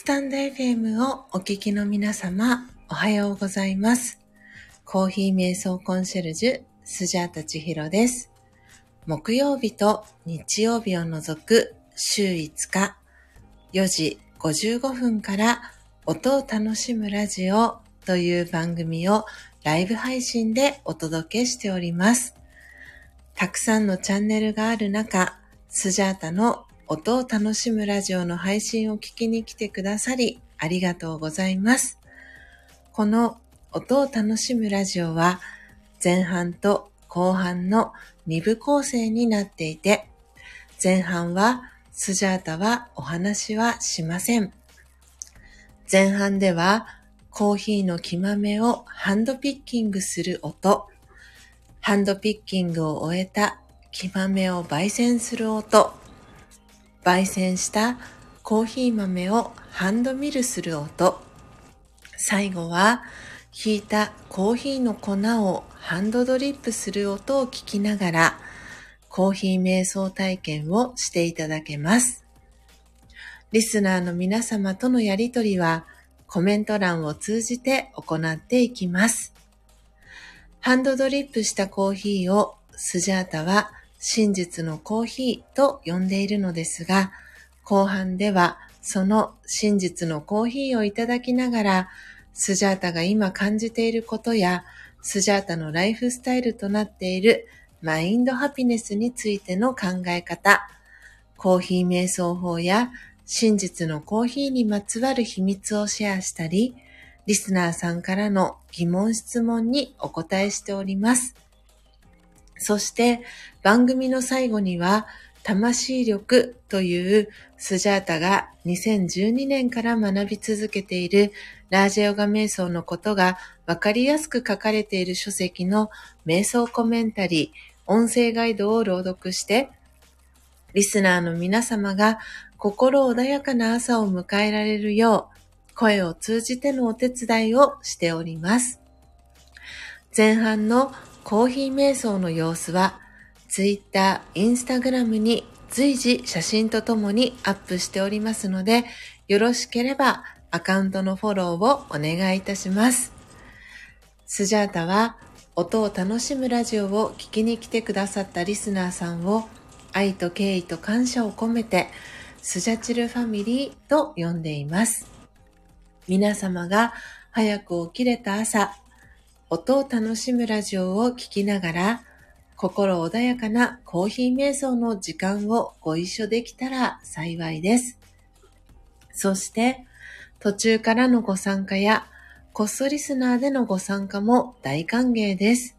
スタンド FM をお聞きの皆様、おはようございます。コーヒー瞑想コンシェルジュ、スジャータチヒロです。木曜日と日曜日を除く週5日、4時55分から音を楽しむラジオという番組をライブ配信でお届けしております。たくさんのチャンネルがある中、スジャータの音を楽しむラジオの配信を聞きに来てくださりありがとうございます。この音を楽しむラジオは前半と後半の2部構成になっていて、前半はスジャータはお話はしません。前半ではコーヒーの木豆をハンドピッキングする音、ハンドピッキングを終えた木豆を焙煎する音、焙煎したコーヒー豆をハンドミルする音、最後はひいたコーヒーの粉をハンドドリップする音を聞きながら、コーヒー瞑想体験をしていただけます。リスナーの皆様とのやりとりはコメント欄を通じて行っていきます。ハンドドリップしたコーヒーをスジャータは真実のコーヒーと呼んでいるのですが、後半ではその真実のコーヒーをいただきながら、スジャータが今感じていることや、スジャータのライフスタイルとなっているマインドハピネスについての考え方、コーヒー瞑想法や真実のコーヒーにまつわる秘密をシェアしたり、リスナーさんからの疑問質問にお答えしております。そして番組の最後には、魂力というスジャータが2012年から学び続けているラージェヨガ瞑想のことがわかりやすく書かれている書籍の瞑想コメンタリー、音声ガイドを朗読して、リスナーの皆様が心穏やかな朝を迎えられるよう、声を通じてのお手伝いをしております。前半のコーヒー瞑想の様子は、Twitter、Instagram に随時写真とともにアップしておりますので、よろしければアカウントのフォローをお願いいたします。スジャータは音を楽しむラジオを聞きに来てくださったリスナーさんを愛と敬意と感謝を込めてスジャチルファミリーと呼んでいます。皆様が早く起きれた朝、音を楽しむラジオを聞きながら心穏やかなコーヒー瞑想の時間をご一緒できたら幸いです。そして、途中からのご参加や、コストリスナーでのご参加も大歓迎です。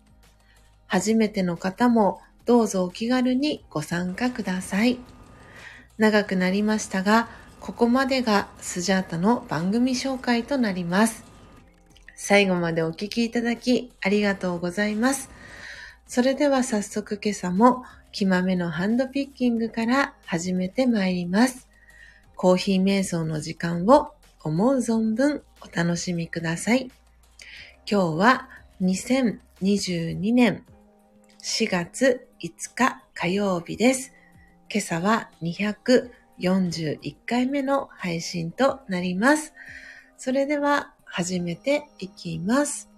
初めての方もどうぞお気軽にご参加ください。長くなりましたが、ここまでがスジャータの番組紹介となります。最後までお聞きいただきありがとうございます。それでは早速今朝も木豆のハンドピッキングから始めてまいります。コーヒー瞑想の時間を思う存分お楽しみください。今日は2022年4月5日火曜日です。今朝は241回目の配信となります。それでは始めていきます。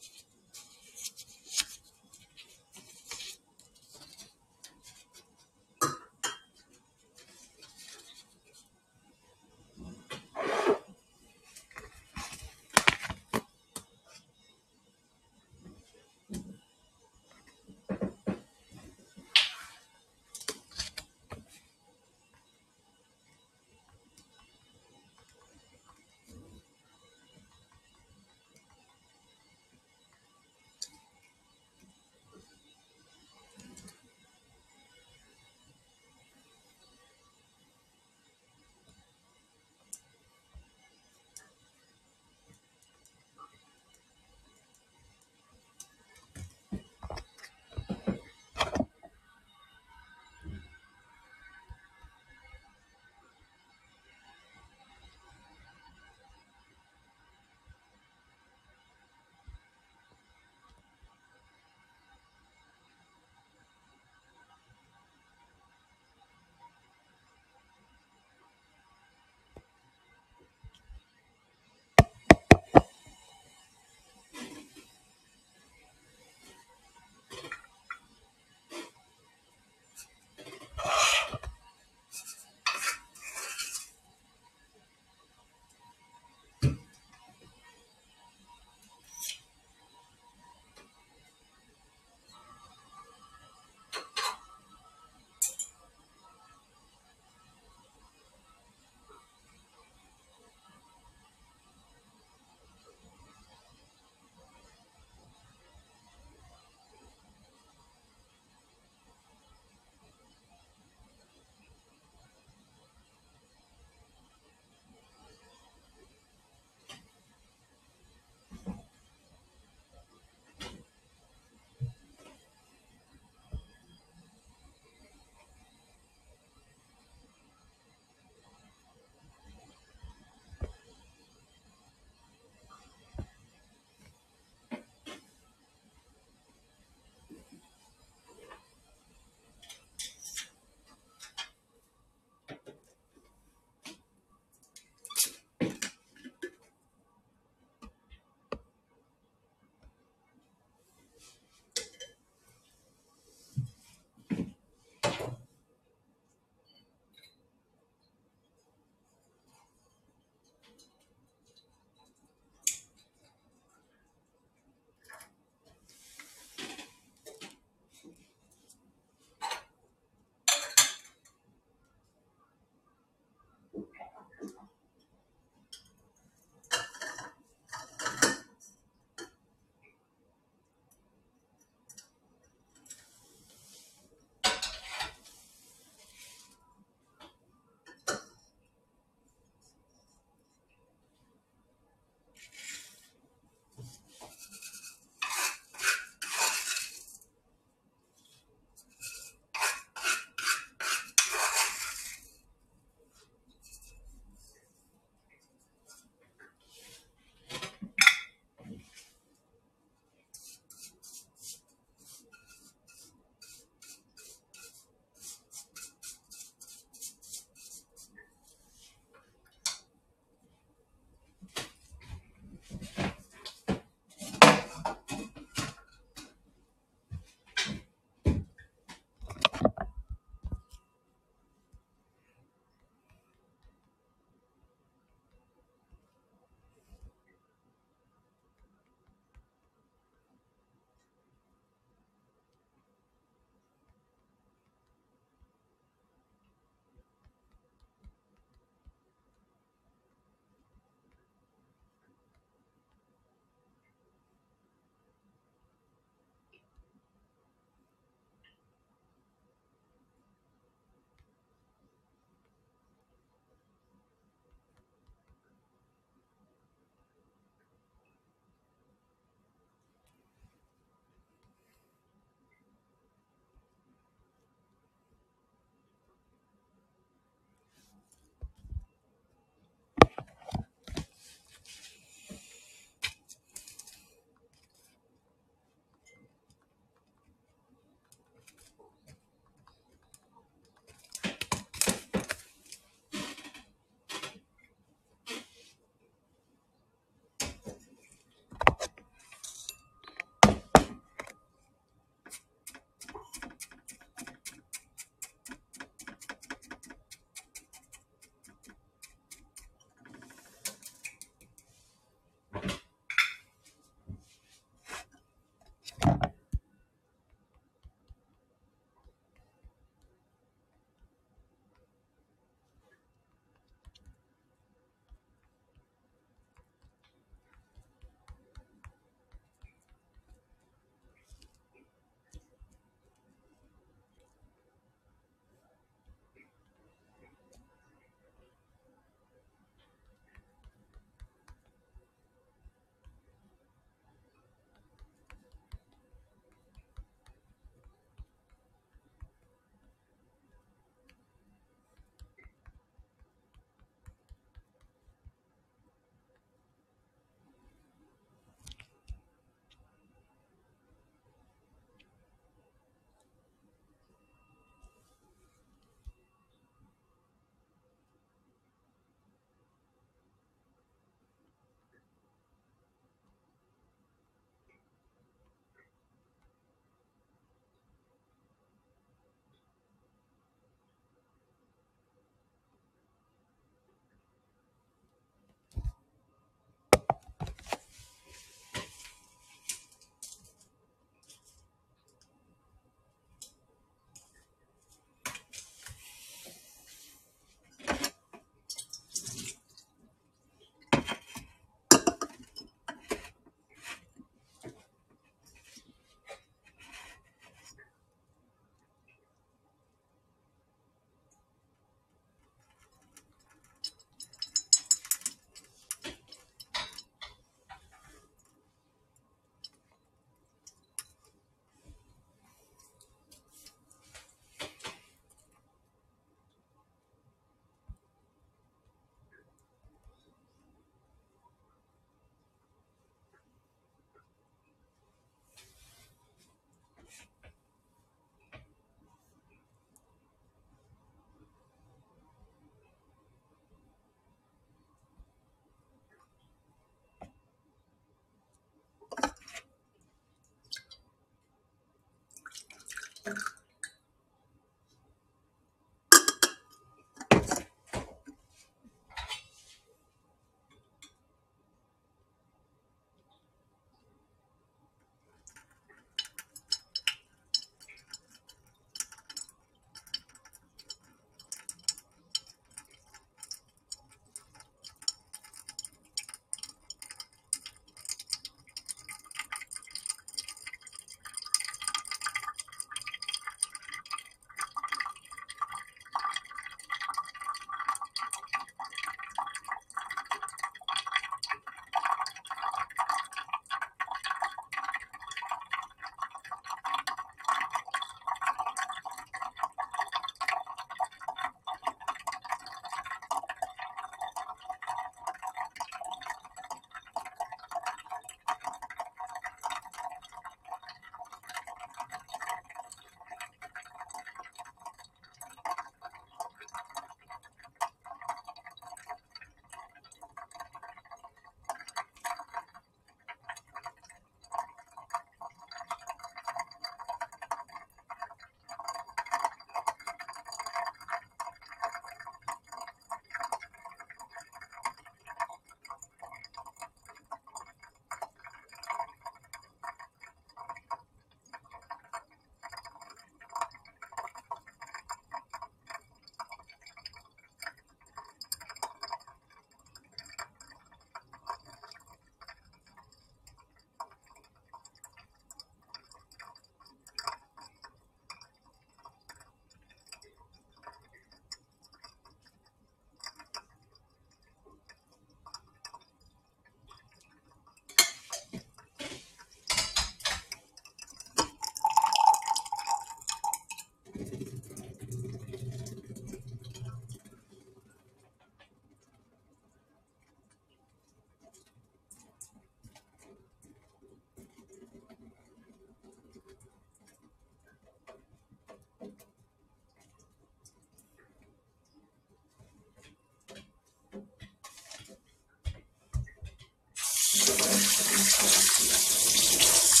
なるほど。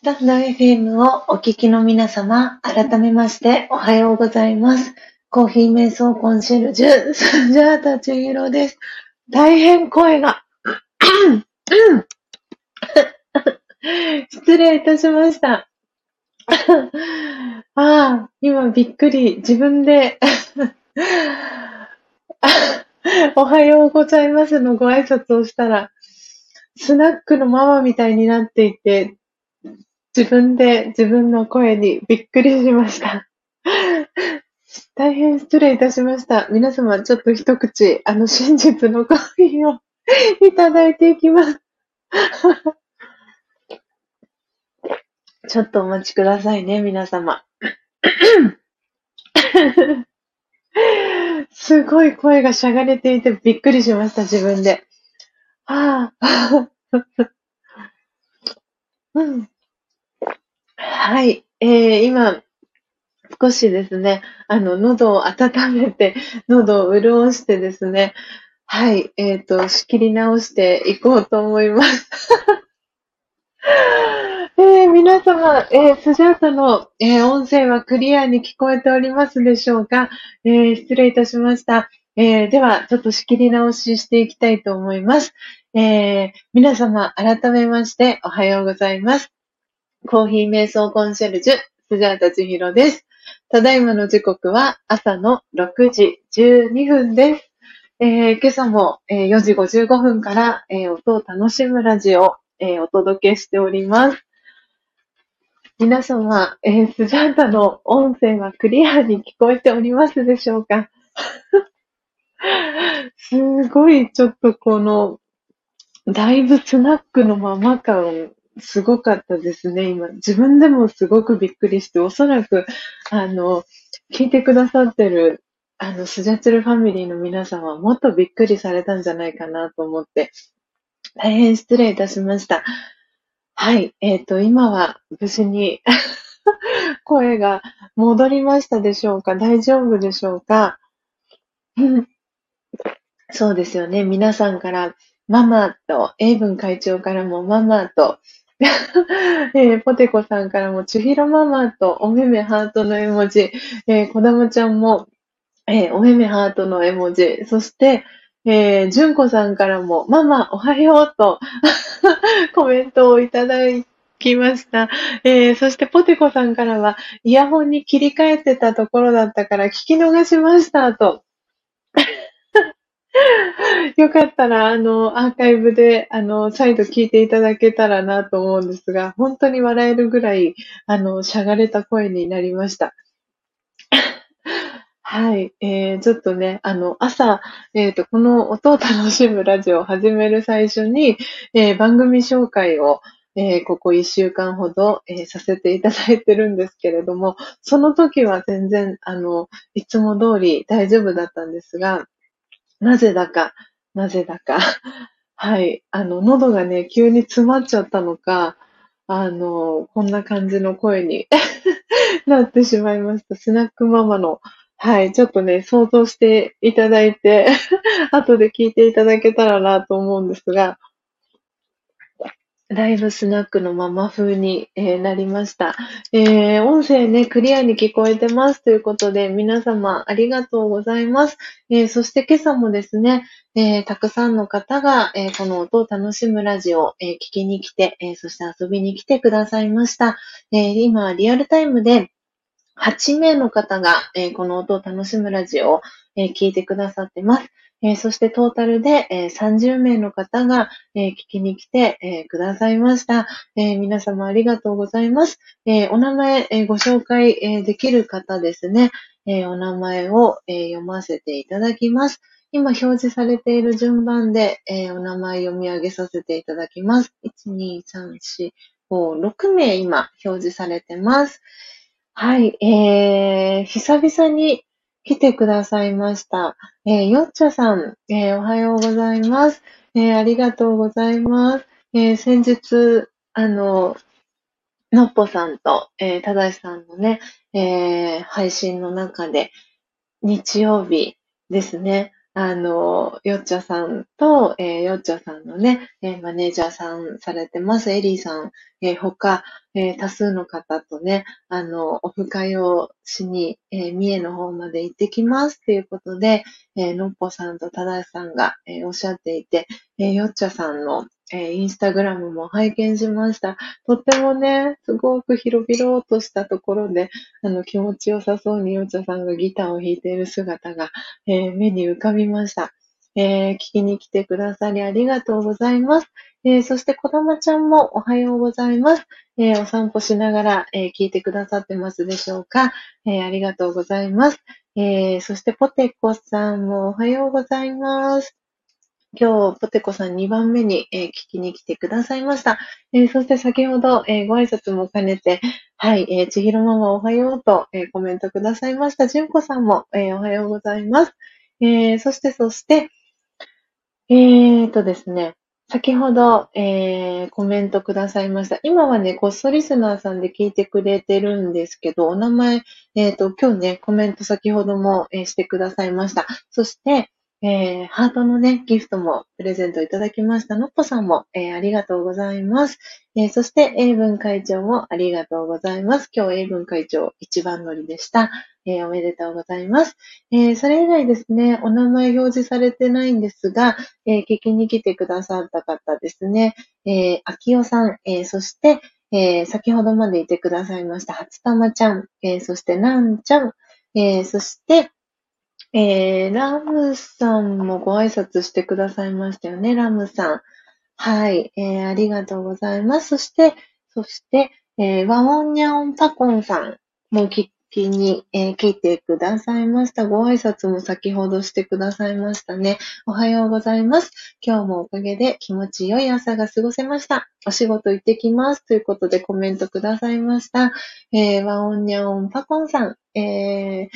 スタンド FM をお聞きの皆様、改めましておはようございます。コーヒー瞑想コンシェルジュ、スジャータチヒロです。大変声が、失礼いたしました。ああ、今びっくり、自分で おはようございますのご挨拶をしたら、スナックのママみたいになっていて、自分で自分の声にびっくりしました。大変失礼いたしました。皆様、ちょっと一口、あの、真実のコーヒーを いただいていきます。ちょっとお待ちくださいね、皆様。すごい声がしゃがれていてびっくりしました、自分で。はあ。うん。はい。えー、今、少しですね、あの、喉を温めて、喉を潤してですね、はい、えっ、ー、と、仕切り直していこうと思います。えー、皆様、えー、スジャータの、えー、音声はクリアに聞こえておりますでしょうか、えー、失礼いたしました。えー、では、ちょっと仕切り直ししていきたいと思います。えー、皆様、改めましておはようございます。コーヒー瞑想コンシェルジュ、スジャータ千尋です。ただいまの時刻は朝の6時12分です。えー、今朝も、えー、4時55分から、えー、音を楽しむラジオ、えお届けしております。皆様、えー、スジャータの音声はクリアに聞こえておりますでしょうか？すごい、ちょっとこの、だいぶスナックのまま感、すごかったですね、今。自分でもすごくびっくりして、おそらく、あの、聞いてくださってる、あの、スジャチルファミリーの皆さんはもっとびっくりされたんじゃないかなと思って、大変失礼いたしました。はい。えっ、ー、と、今は無事に声が戻りましたでしょうか？大丈夫でしょうか？そうですよね。皆さんから、ママと、英文会長からもママと、えー、ポテコさんからも、ちひろママと、おめめハートの絵文字、えー、こだまちゃんも、えー、おめめハートの絵文字、そして、えー、じゅんこさんからも、ママ、おはようと コメントをいただきました。えー、そしてポテコさんからは、イヤホンに切り替えてたところだったから聞き逃しましたと。よかったら、あの、アーカイブで、あの、再度聞いていただけたらなと思うんですが、本当に笑えるぐらい、あの、しゃがれた声になりました。はい。えー、ちょっとね、あの、朝、えっ、ー、と、この音を楽しむラジオを始める最初に、えー、番組紹介を、えー、ここ一週間ほど、えー、させていただいてるんですけれども、その時は全然、あの、いつも通り大丈夫だったんですが、なぜだか、なぜだか、はい、あの、喉がね、急に詰まっちゃったのか、あの、こんな感じの声に なってしまいました。スナックママの。はい、ちょっとね、想像していただいて 後で聞いていただけたらなと思うんですが、だいぶスナックのまま風に、えー、なりました。えー、音声ね、クリアに聞こえてますということで、皆様ありがとうございます。えー、そして今朝もですね、えたくさんの方が、えこの音を楽しむラジオを、え聞きに来て、えそして遊びに来てくださいました。え今、リアルタイムで、8名の方が、え、この音を楽しむラジオを、え、聞いてくださってます。えー、そしてトータルで、えー、30名の方が、えー、聞きに来て、えくださいました、え皆様ありがとうございます。えお名前、えご紹介、えできる方ですね、えお名前を、え読ませていただきます。今表示されている順番で、えお名前読み上げさせていただきます。1、2、3、4、5、6名今表示されてます。はい、えー、久々に来てくださいました。えー、よっちゃさん、えー、おはようございます。えー、ありがとうございます。え、先日、あの、のっぽさんと、え、ただしさんのね、え、配信の中で、日曜日ですね、あの、よっちゃさんと、えー、よっちゃさんのね、えー、マネージャーさんされてます、エリーさん、えー、他、え多数の方とね、あの、オフ会をしに、え三重の方まで行ってきますっていうことで、えのっぽさんとただしさんが、えおっしゃっていて、えよっちゃさんの、えー、インスタグラムも拝見しました。とってもね、すごく広々としたところで、あの、気持ちよさそうによっちゃさんがギターを弾いている姿が、えー、目に浮かびました。えー、聞きに来てくださりありがとうございます。えー、そして、こだまちゃんもおはようございます。えー、お散歩しながら、え聞いてくださってますでしょうか、えありがとうございます。えそして、ポテコさんもおはようございます。今日、ポテコさん2番目に、えー、聞きに来てくださいました。えー、そして先ほど、えー、ご挨拶も兼ねて、はい、えー、ちひろママおはようと、え、コメントくださいました。じゅんこさんも、え、おはようございます。え、そして、そして、えーとですね、先ほど、え、コメントくださいました。今はね、こっそリスナーさんで聞いてくれてるんですけど、お名前、えっ、と、今日ね、コメント先ほども、え、してくださいました。そして、えー、ハートのね、ギフトもプレゼントいただきました。のっぽさんも、えー、ありがとうございます。えー、そして、英文会長もありがとうございます。今日、英文会長一番乗りでした。えおめでとうございます。えそれ以外ですね、お名前表示されてないんですが、え聞きに来てくださった方ですね、えあきおさん、えそして、え先ほどまでいてくださいました、初玉ちゃん、えそして、なんちゃん、えそして、えー、ラムさんもご挨拶してくださいましたよね、ラムさん。はい、えー、ありがとうございます。そして、そして、えー、ワオンニャオンパコンさんも聞きに、えー、来てくださいました。ご挨拶も先ほどしてくださいましたね。おはようございます。今日もおかげで気持ちよい朝が過ごせました。お仕事行ってきます。ということでコメントくださいました。えー、ワオンニャオンパコンさん、えー、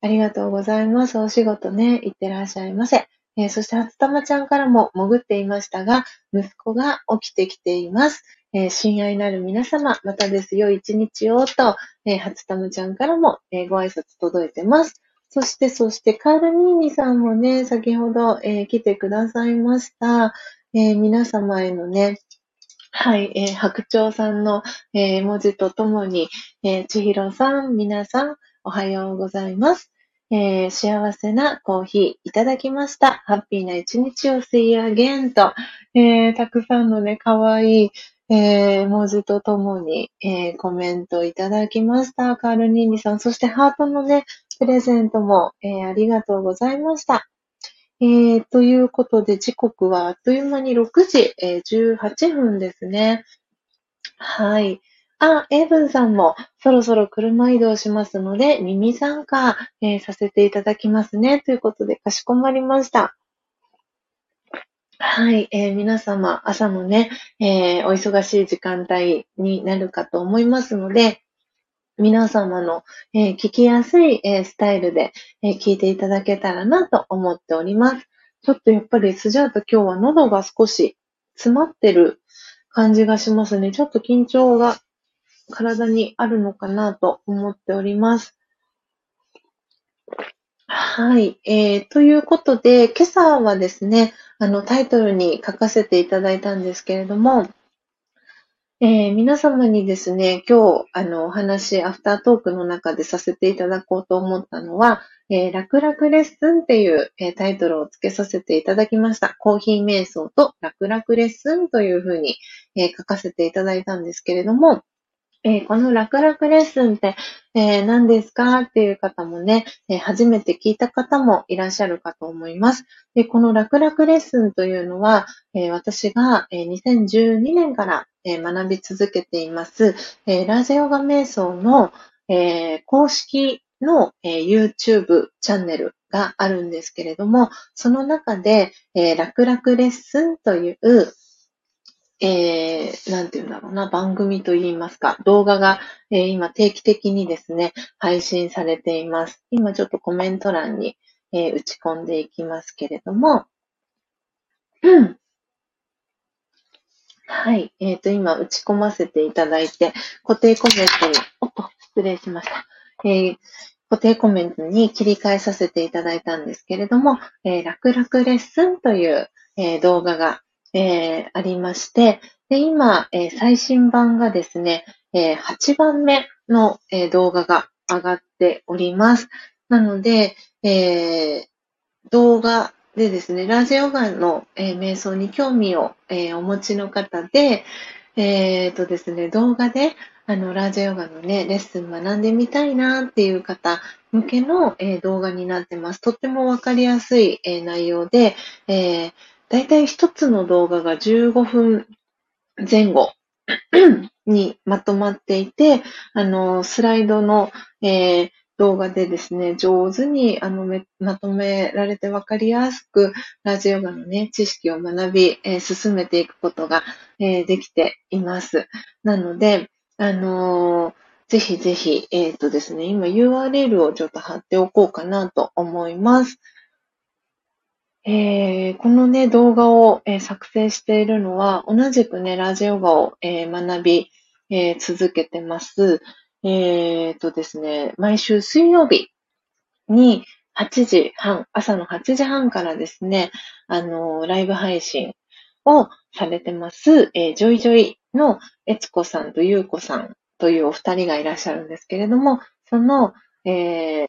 ありがとうございます。お仕事ね、行ってらっしゃいませ。えー、そして、初玉ちゃんからも潜っていましたが、息子が起きてきています。えー、親愛なる皆様、またですよ、一日をと、えー、初玉ちゃんからも、えー、ご挨拶届いてます。そして、そして、カールニーニさんもね、先ほど、え、来てくださいました。え、皆様へのね、はい、え、白鳥さんの、え、文字とともに、えー、千尋さん、皆さん、おはようございます。えー、幸せなコーヒーいただきました。ハッピーな一日を See you again と、えー、たくさんのね、かわいい、えー、文字とともに、えー、コメントいただきました。カールニーニさん、そしてハートのね、プレゼントも、えー、ありがとうございました。えー、ということで、時刻はあっという間に6時、えー、18分ですね。はい。あ、エブンさんもそろそろ車移動しますので、耳参加、えー、させていただきますね。ということで、かしこまりました。はい、えー、皆様、朝のね、えー、お忙しい時間帯になるかと思いますので、皆様の、えー、聞きやすい、えスタイルで、え聞いていただけたらなと思っております。ちょっとやっぱりスジャータ今日は喉が少し詰まってる感じがしますね。ちょっと緊張が体にあるのかなと思っております。はい。えー、ということで、今朝はですね、あの、タイトルに書かせていただいたんですけれども、えー、皆様にですね、今日、あの、お話、アフタートークの中でさせていただこうと思ったのは、えー、楽々レッスンっていう、えー、タイトルを付けさせていただきました。コーヒー瞑想と楽々レッスンというふうに、えー、書かせていただいたんですけれども、えー、この楽々レッスンって、えー、何ですかっていう方もね、えー、初めて聞いた方もいらっしゃるかと思います。で、この楽々レッスンというのは、え私が、え2012年から、え学び続けています、えラジオガ瞑想の、え公式の、え YouTube チャンネルがあるんですけれども、その中で、え楽々レッスンという、えー、なんていうんだろうな、番組といいますか、動画が、えー、今定期的にですね、配信されています。今ちょっとコメント欄に、えー、打ち込んでいきますけれども、うん。はい。えっ、ー、と、今打ち込ませていただいて、固定コメントに、おっと、失礼しました。えー、固定コメントに切り替えさせていただいたんですけれども、えー、楽々レッスンという、えー、動画が、えー、ありまして、で今、え最新版がですね、え8番目の、え動画が上がっております。なので、え動画でですね、ラージヨガの、え瞑想に興味を、えお持ちの方で、えっ、とですね、動画で、あの、ラージヨガのね、レッスン学んでみたいなっていう方向けの、えー、動画になってます。とってもわかりやすい、えー、内容で、えー、だいたい一つの動画が15分前後 にまとまっていて、あの、スライドの、えー、動画でですね、上手にあのまとめられてわかりやすく、ラジオガのね、知識を学び、えー、進めていくことが、えー、できています。なので、あのー、ぜひぜひ、えっ、とですね、今 URL をちょっと貼っておこうかなと思います。えー、このね、動画を、えー、作成しているのは、同じくね、ラジオガを、えー、学び、え続けてます。えっとですね、毎週水曜日に8時半、朝の8時半からですね、あのライブ配信をされてます、えジョイジョイのえつこさんとゆうこさんというお二人がいらっしゃるんですけれども、その、えー、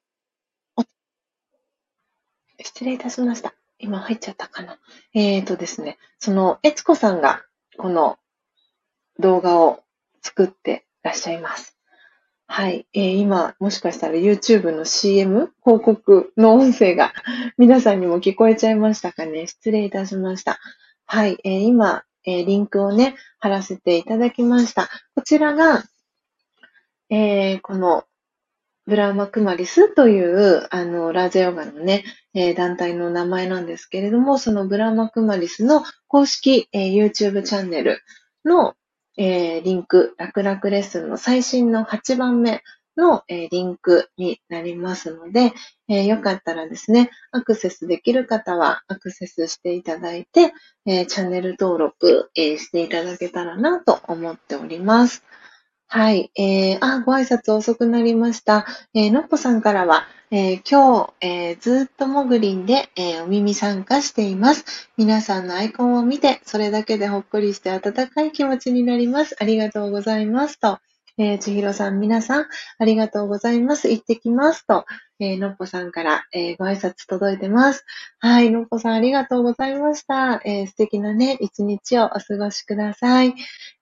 失礼いたしました。今入っちゃったかな。えーとですね、その、えつこさんが、この動画を作ってらっしゃいます。はい。えー、今、もしかしたら YouTube の CM 広告の音声が皆さんにも聞こえちゃいましたかね。失礼いたしました。はい。えー、今、えー、リンクをね、貼らせていただきました。こちらが、えー、この、ブラーマクマリスという、あの、ラージャヨガのね、えー、団体の名前なんですけれども、そのブラマクマリスの公式、えー、YouTube チャンネルの、えー、リンク、楽々レッスンの最新の8番目の、え、リンクになりますので、えー、よかったらですね、アクセスできる方はアクセスしていただいて、えチャンネル登録、えしていただけたらなと思っております。はい。えー、あ、ご挨拶遅くなりました。えー、のっぽさんからは、えー、今日、えー、ずっともぐりんで、え、お耳参加しています。皆さんのアイコンを見て、それだけでほっこりして温かい気持ちになります。ありがとうございます。と、えー、ちひろさん、皆さん、ありがとうございます。行ってきます。と、えー、のっぽさんから、えー、ご挨拶届いてます。はい、のっぽさん、ありがとうございました。えー、素敵なね、一日をお過ごしください。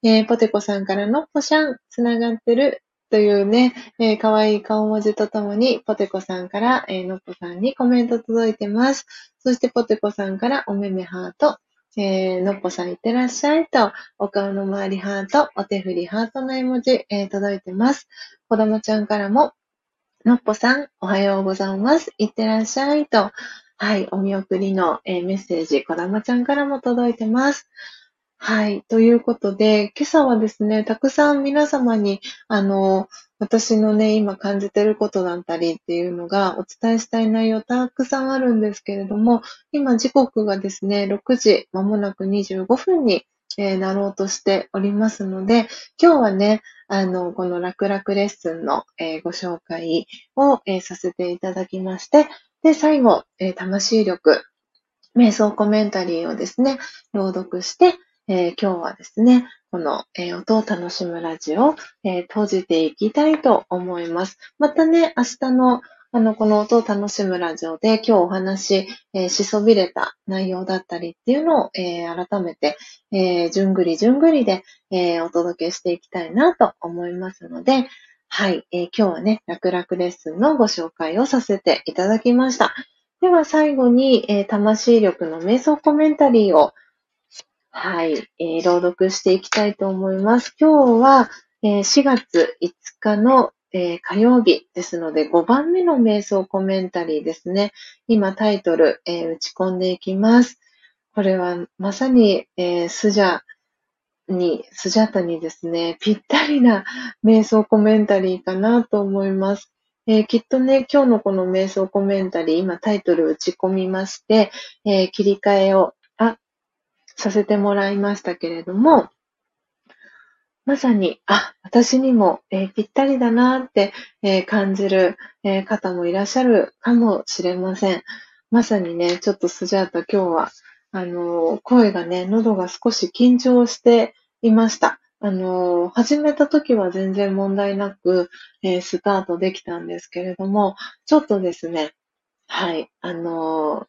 えー、ポテコさんから、のっぽしゃん、つながってる、というね、えー、かわいい顔文字とともに、ポテコさんから、え、のっぽさんにコメント届いてます。そして、ポテコさんから、おめめハート、えー、のっぽさんいってらっしゃいと、お顔の周りハート、お手振りハートの絵文字、えー、届いてます。子供ちゃんからも、のっぽさん、おはようございます。いってらっしゃいと、はい、お見送りの、えー、メッセージ、子供ちゃんからも届いてます。はい。ということで、今朝はですね、たくさん皆様に、あの、私のね、今感じてることだったりっていうのがお伝えしたい内容たくさんあるんですけれども、今時刻がですね、6時、まもなく25分に、えー、なろうとしておりますので、今日はね、あの、この楽々レッスンの、えー、ご紹介を、えー、させていただきまして、で、最後、え魂力、瞑想コメンタリーをですね、朗読して、え、今日はですね、この、え、音を楽しむラジオを、え、閉じていきたいと思います。またね、明日のあの、この音を楽しむラジオで今日お話、えー、しそびれた内容だったりっていうのを、えー、改めて、えー、じゅんぐりじゅんぐりで、えお届けしていきたいなと思いますので、はい、え今日はね、楽々レッスンのご紹介をさせていただきました。では最後に、え魂力の瞑想コメンタリーをはい、えー、朗読していきたいと思います。今日は、えー、4月5日の、えー、火曜日ですので、5番目の瞑想コメンタリーですね。今タイトル、えー、打ち込んでいきます。これはまさに、えー、スジャに、スジャタにですね、ぴったりな瞑想コメンタリーかなと思います。えー、きっとね、今日のこの瞑想コメンタリー、今タイトル打ち込みまして、えー、切り替えをあさせてもらいましたけれども、まさに、あ、私にも、えー、ぴったりだなって、えー、感じる、えー、方もいらっしゃるかもしれません。まさにね、ちょっとスジャータ今日は、あの声がね、喉が少し緊張していました。あの始めた時は全然問題なく、えスタートできたんですけれども、ちょっとですね、はい、あの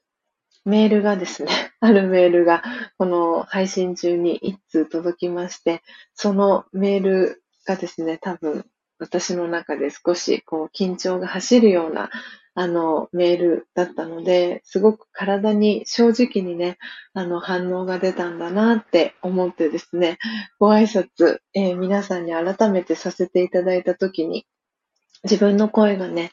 メールがですね、あるメールが、この配信中に一通届きまして、そのメールがですね、多分私の中で少しこう緊張が走るようなあのメールだったので、すごく体に正直にね、あの反応が出たんだなって思ってですね、ご挨拶、えー、皆さんに改めてさせていただいたときに、自分の声がね、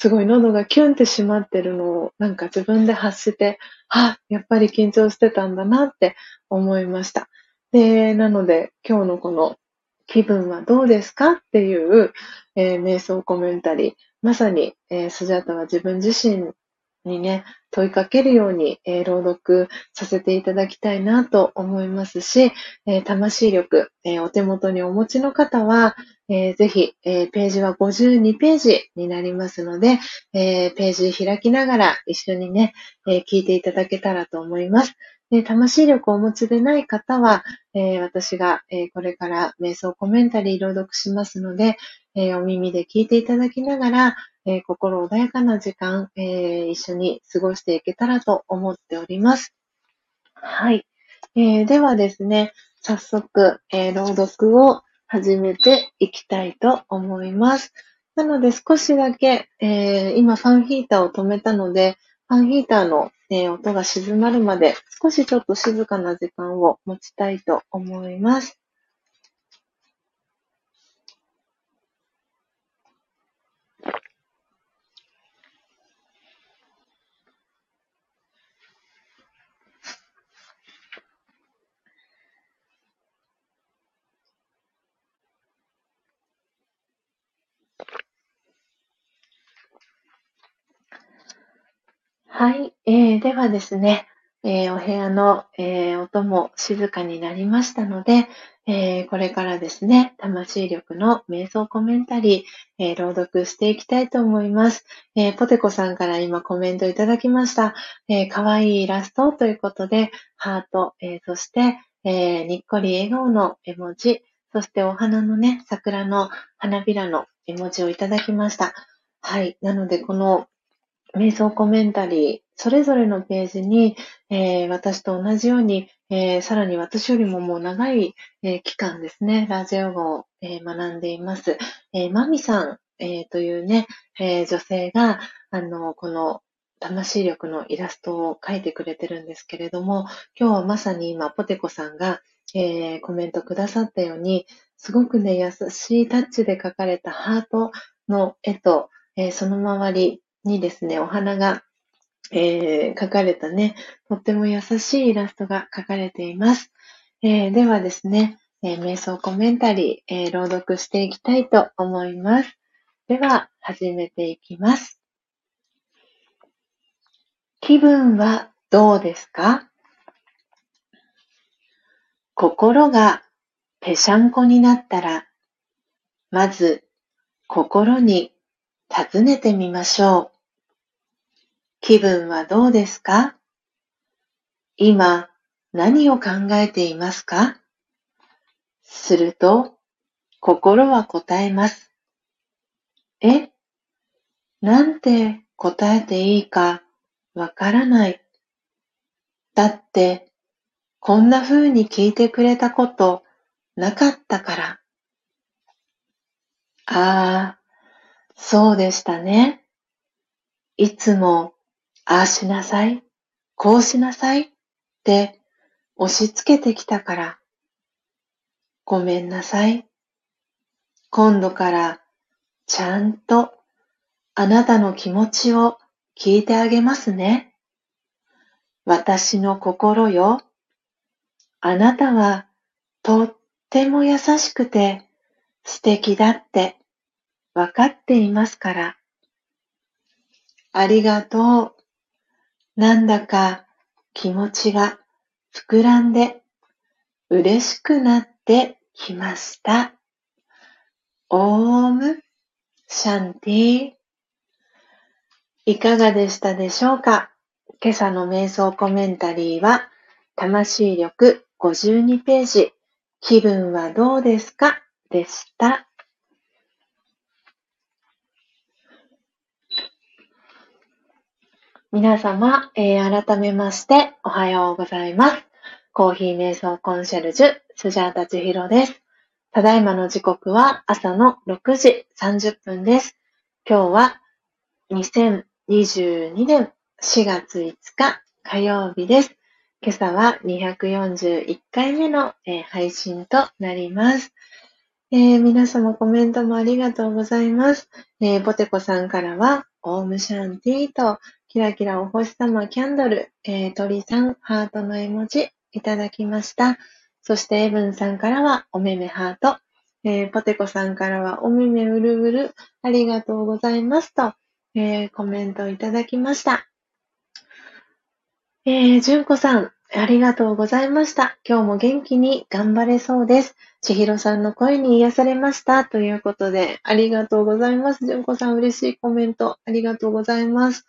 すごい喉がキュンってしまってるのをなんか自分で発して、あ、やっぱり緊張してたんだなって思いました。で、なので今日のこの気分はどうですかっていう、えー、瞑想コメンタリー。まさに、えー、スジャータは自分自身にね、問いかけるように、えー、朗読させていただきたいなと思いますし、えー、魂力、えー、お手元にお持ちの方は、えぜひ、えページは52ページになりますので、えページ開きながら一緒にね、え聞いていただけたらと思います。で魂力をお持ちでない方は、え私が、えこれから瞑想コメンタリー朗読しますので、えお耳で聞いていただきながら、えー、心穏やかな時間、えー、一緒に過ごしていけたらと思っております。はい。えー、ではですね、早速、え朗読を始めていきたいと思います。なので少しだけ、え今ファンヒーターを止めたので、ファンヒーターの、え音が静まるまで少しちょっと静かな時間を持ちたいと思います。はい、えー、ではですね、えー、お部屋の、えー、音も静かになりましたので、えー、これからですね、魂力の瞑想コメンタリー、えー、朗読していきたいと思います。えー、ポテコさんから今コメントいただきました。えー、かわいいイラストということで、ハート、えー、そして、えー、にっこり笑顔の絵文字、そしてお花のね、桜の花びらの絵文字をいただきました。はい。なので、この瞑想コメンタリー、それぞれのページに、えー、私と同じように、えー、さらに私よりももう長い、えー、期間ですね、ラジオ語を、え学んでいます。えマミさん、えというね、え女性が、あの、この魂力のイラストを描いてくれてるんですけれども、今日はまさに今、ポテコさんが、えコメントくださったように、すごくね、優しいタッチで描かれたハートの絵と、えその周り、にですね、お花が、えー、描かれたね、とっても優しいイラストが描かれています。えー、ではですね、えー、瞑想コメンタリー、えー、朗読していきたいと思います。では、始めていきます。気分はどうですか？心がぺしゃんこになったら、まず心に尋ねてみましょう。気分はどうですか？今何を考えていますか？すると心は答えます。え？なんて答えていいかわからない。だってこんな風に聞いてくれたことなかったから。ああ、そうでしたね。いつも、ああしなさい、こうしなさいって押し付けてきたから。ごめんなさい。今度からちゃんとあなたの気持ちを聞いてあげますね。私の心よ。あなたはとっても優しくて素敵だってわかっていますから。ありがとう。なんだか気持ちが膨らんで嬉しくなってきました。オームシャンティいかがでしたでしょうか？今朝の瞑想コメンタリーは、魂力52ページ、気分はどうですか？でした。皆様、えー、改めましておはようございます。コーヒー瞑想コンシェルジュ、スジャータチヒロです。ただいまの時刻は朝の6時30分です。今日は2022年4月5日火曜日です。今朝は241回目の、えー、配信となります、えー、皆様コメントもありがとうございます。えー、ポテコさんからは、オームシャンティーと、キラキラお星様キャンドル、えー、鳥さん、ハートの絵文字いただきました。そして、エブンさんからは、おめめハート。えー、ポテコさんからは、おめめうるうる、ありがとうございますと、えー、コメントいただきました。えー、じゅんこさん、ありがとうございました。今日も元気に頑張れそうです。ちひろさんの声に癒されました。ということで、ありがとうございます。じゅんこさん、嬉しいコメント、ありがとうございます。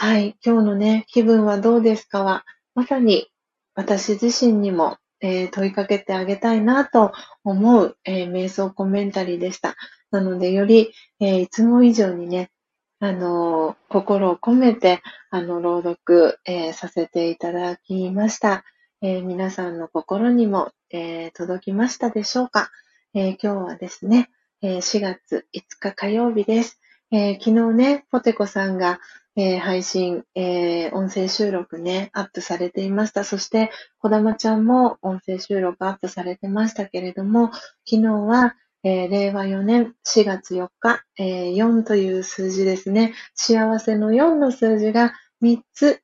はい、今日のね、気分はどうですかは、まさに私自身にも、えー、問いかけてあげたいなと思う、えー、瞑想コメンタリーでした。なので、より、えー、いつも以上にね、あの、心を込めて、あの、朗読、えさせていただきました。え皆さんの心にも、え届きましたでしょうか、え今日はですね、え4月5日火曜日です。え昨日ね、ポテコさんが、えー、配信、えー、音声収録ね、アップされていました。そして、こだまちゃんも音声収録アップされてましたけれども、昨日は、えー、令和4年4月4日、え、4という数字ですね。幸せの4の数字が3つ、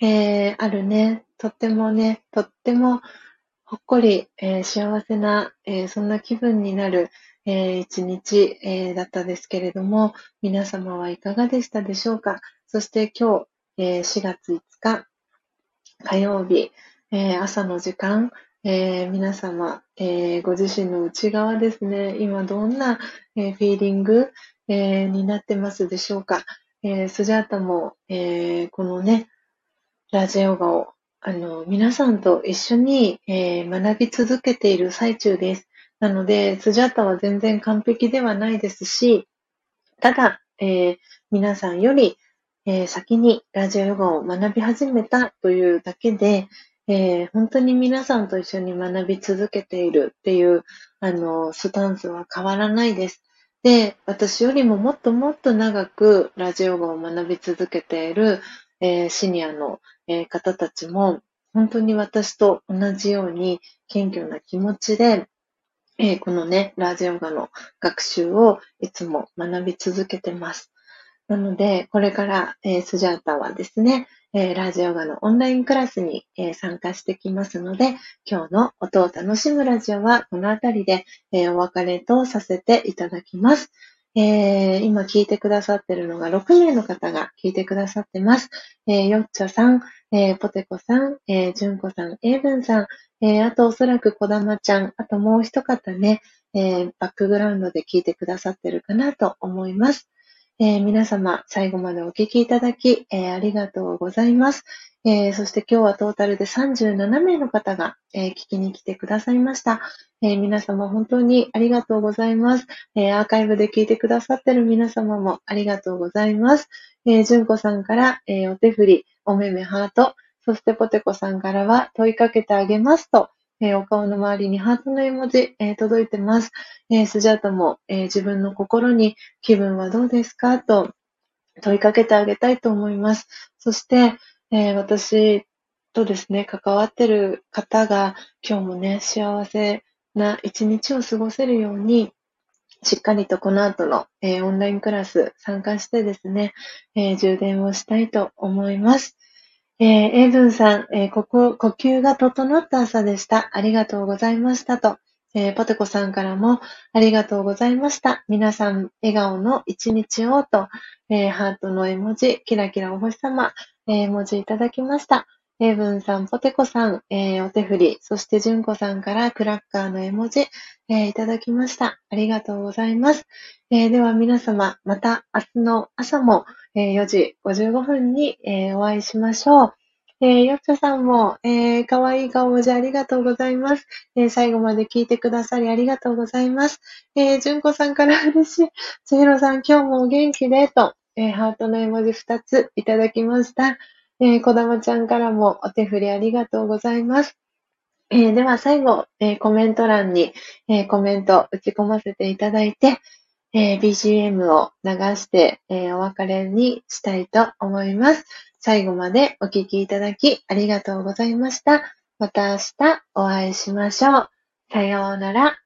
え、あるね。とってもね、とってもほっこり、え、幸せな、え、そんな気分になる、えー、一日、えー、だったですけれども、皆様はいかがでしたでしょうか？そして今日、えー、4月5日火曜日、えー、朝の時間、えー、皆様、えー、ご自身の内側ですね、今どんな、え、フィーリング、え、になってますでしょうか。え、スジャータも、え、このね、ラジオガをあの皆さんと一緒に、え、学び続けている最中です。なので、スジャータは全然完璧ではないですし、ただ、え、皆さんより、えー、先にラジオヨガを学び始めたというだけで、えー、本当に皆さんと一緒に学び続けているっていう、あの、スタンスは変わらないです。で、私よりももっともっと長くラジオヨガを学び続けている、えー、シニアの、え方たちも、本当に私と同じように謙虚な気持ちで、えこのね、ラジオガの学習をいつも学び続けてます。なので、これから、えー、スジャータはですね、えー、ラジオガのオンラインクラスに、えー、参加してきますので、今日の音を楽しむラジオはこのあたりで、えお別れとさせていただきます。え今聞いてくださってるのが6名の方が聞いてくださってます。えよっちょさん、えポテコさん、えじゅんこさん、えいぶんさん、えあとおそらくこだまちゃん、あともう一方ね、えバックグラウンドで聞いてくださってるかなと思います。えー、皆様、最後までお聞きいただき、えー、ありがとうございます。えー、そして今日はトータルで37名の方が、え聞きに来てくださいました。え皆様本当にありがとうございます。えアーカイブで聞いてくださってる皆様もありがとうございます。えじゅんこさんから、えお手振り、おめめハート、そしてポテコさんからは問いかけてあげますと、えー、お顔の周りにハートの絵文字、えー、届いてます。えー、スジャータも、え自分の心に気分はどうですか？と問いかけてあげたいと思います。そして、え私とですね、関わってる方が今日もね、幸せな一日を過ごせるように、しっかりとこの後の、えー、オンラインクラス参加してですね、えー、充電をしたいと思います。えー、エイブンさん、えー、ここ、呼吸が整った朝でした。ありがとうございましたと。えー、ポテコさんからもありがとうございました。皆さん、笑顔の一日をと、えー、ハートの絵文字、キラキラお星様、えー、文字いただきました。エイブンさん、ポテコさん、えー、お手振り、そしてジュンコさんからクラッカーの絵文字、えー、いただきました。ありがとうございます。えー、では皆様、また明日の朝も、え4時55分に、えお会いしましょう。えー、よっちょさんも、えー、かわいい顔文字ありがとうございます。え、最後まで聞いてくださりありがとうございます。えー、じゅんこさんから嬉しい。つひろさん、今日もお元気で、と、え、ハートの絵文字2ついただきました。えー、こだまちゃんからもお手振りありがとうございます。えー、では最後、えー、コメント欄に、え、コメント打ち込ませていただいて、え、BGM を流して、え、お別れにしたいと思います。最後までお聴きいただきありがとうございました。また明日お会いしましょう。さようなら。